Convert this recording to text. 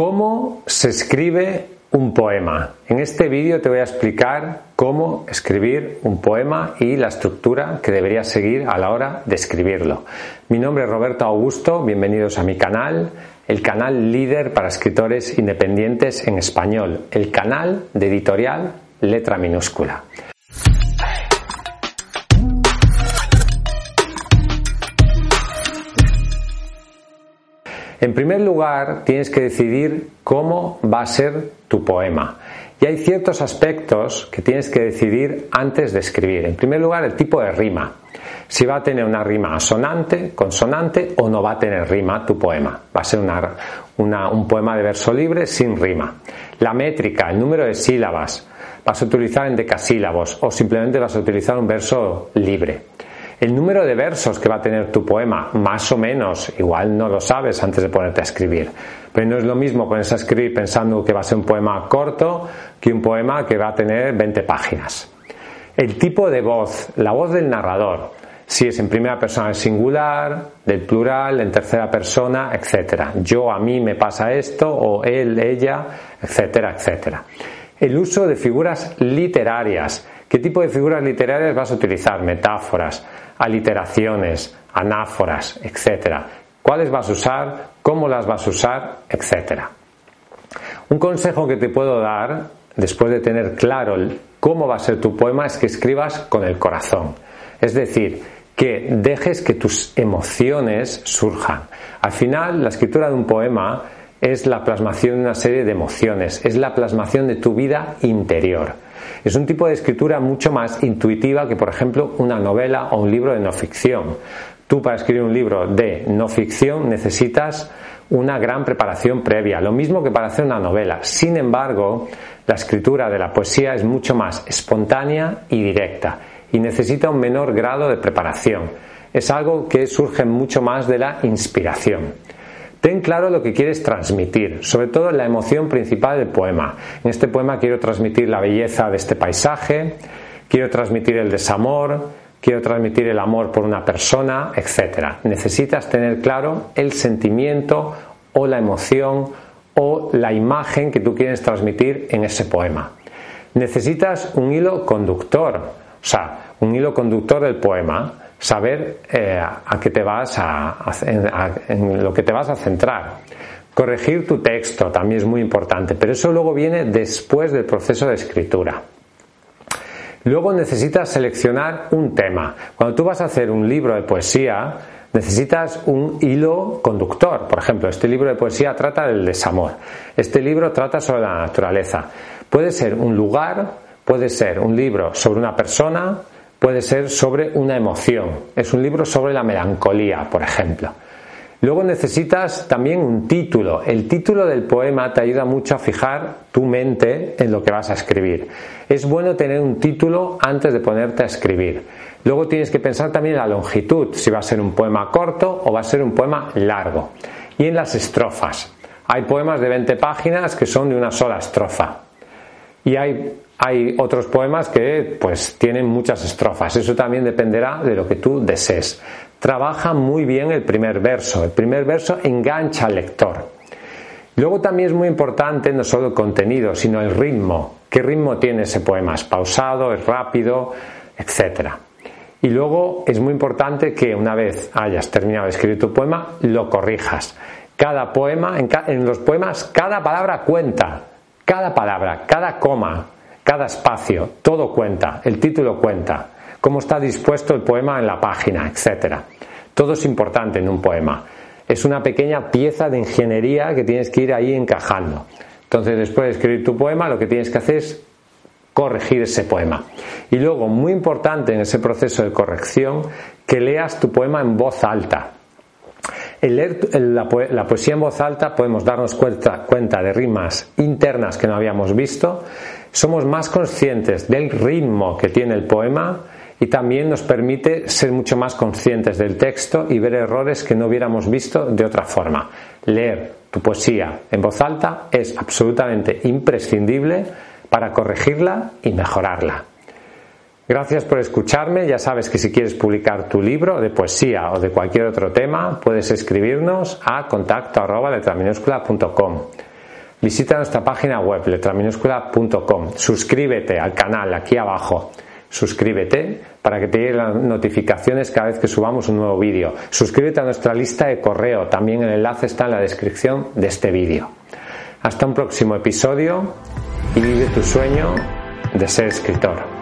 ¿Cómo se escribe un poema? En este vídeo te voy a explicar cómo escribir un poema y la estructura que deberías seguir a la hora de escribirlo. Mi nombre es Roberto Augusto, bienvenidos a mi canal, el canal líder para escritores independientes en español, el canal de editorial letra minúscula. En primer lugar, tienes que decidir cómo va a ser tu poema. Y hay ciertos aspectos que tienes que decidir antes de escribir. En primer lugar, el tipo de rima. Si va a tener una rima asonante, consonante o no va a tener rima tu poema. Va a ser un poema de verso libre sin rima. La métrica, el número de sílabas. Vas a utilizar en decasílabos o simplemente vas a utilizar un verso libre. El número de versos que va a tener tu poema, más o menos, igual no lo sabes antes de ponerte a escribir. Pero no es lo mismo ponerse a escribir pensando que va a ser un poema corto que un poema que va a tener 20 páginas. El tipo de voz, la voz del narrador, si es en primera persona en singular, del plural, en tercera persona, etcétera. Yo a mí me pasa esto, o él, ella, etcétera, etcétera. El uso de figuras literarias. ¿Qué tipo de figuras literarias vas a utilizar? Metáforas, aliteraciones, anáforas, etc. ¿Cuáles vas a usar? ¿Cómo las vas a usar? Etcétera. Un consejo que te puedo dar, después de tener claro cómo va a ser tu poema, es que escribas con el corazón. Es decir, que dejes que tus emociones surjan. Al final, la escritura de un poema es la plasmación de una serie de emociones, es la plasmación de tu vida interior. Es un tipo de escritura mucho más intuitiva que, por ejemplo, una novela o un libro de no ficción. Tú para escribir un libro de no ficción necesitas una gran preparación previa, lo mismo que para hacer una novela. Sin embargo, la escritura de la poesía es mucho más espontánea y directa y necesita un menor grado de preparación. Es algo que surge mucho más de la inspiración. Ten claro lo que quieres transmitir, sobre todo la emoción principal del poema. En este poema quiero transmitir la belleza de este paisaje, quiero transmitir el desamor, quiero transmitir el amor por una persona, etc. Necesitas tener claro el sentimiento o la emoción o la imagen que tú quieres transmitir en ese poema. Necesitas un hilo conductor, o sea, un hilo conductor del poema saber eh, a qué te vas a, en lo que te vas a centrar. Corregir tu texto también es muy importante, pero eso luego viene después del proceso de escritura. Luego necesitas seleccionar un tema. Cuando tú vas a hacer un libro de poesía, necesitas un hilo conductor. Por ejemplo, este libro de poesía trata del desamor. Este libro trata sobre la naturaleza. Puede ser un lugar, puede ser un libro sobre una persona, puede ser sobre una emoción. Es un libro sobre la melancolía, por ejemplo. Luego necesitas también un título. El título del poema te ayuda mucho a fijar tu mente en lo que vas a escribir. Es bueno tener un título antes de ponerte a escribir. Luego tienes que pensar también en la longitud, si va a ser un poema corto o va a ser un poema largo. Y en las estrofas. Hay poemas de 20 páginas que son de una sola estrofa. Y hay otros poemas que pues tienen muchas estrofas. Eso también dependerá de lo que tú desees. Trabaja muy bien el primer verso. El primer verso engancha al lector. Luego también es muy importante no solo el contenido, sino el ritmo. ¿Qué ritmo tiene ese poema? ¿Es pausado? ¿Es rápido? Etcétera. Y luego es muy importante que una vez hayas terminado de escribir tu poema, lo corrijas. Cada poema, en los poemas, cada palabra cuenta. Cada palabra, cada coma, cada espacio, todo cuenta, el título cuenta, cómo está dispuesto el poema en la página, etc. Todo es importante en un poema. Es una pequeña pieza de ingeniería que tienes que ir ahí encajando. Entonces, después de escribir tu poema, lo que tienes que hacer es corregir ese poema. Y luego, muy importante en ese proceso de corrección, que leas tu poema en voz alta. El leer la, poesía en voz alta podemos darnos cuenta, cuenta de rimas internas que no habíamos visto, somos más conscientes del ritmo que tiene el poema y también nos permite ser mucho más conscientes del texto y ver errores que no hubiéramos visto de otra forma. Leer tu poesía en voz alta es absolutamente imprescindible para corregirla y mejorarla. Gracias por escucharme. Ya sabes que si quieres publicar tu libro de poesía o de cualquier otro tema, puedes escribirnos a contacto visita nuestra página web letraminúscula.com, suscríbete al canal aquí abajo, suscríbete para que te lleguen las notificaciones cada vez que subamos un nuevo vídeo. Suscríbete a nuestra lista de correo, también el enlace está en la descripción de este vídeo. Hasta un próximo episodio y vive tu sueño de ser escritor.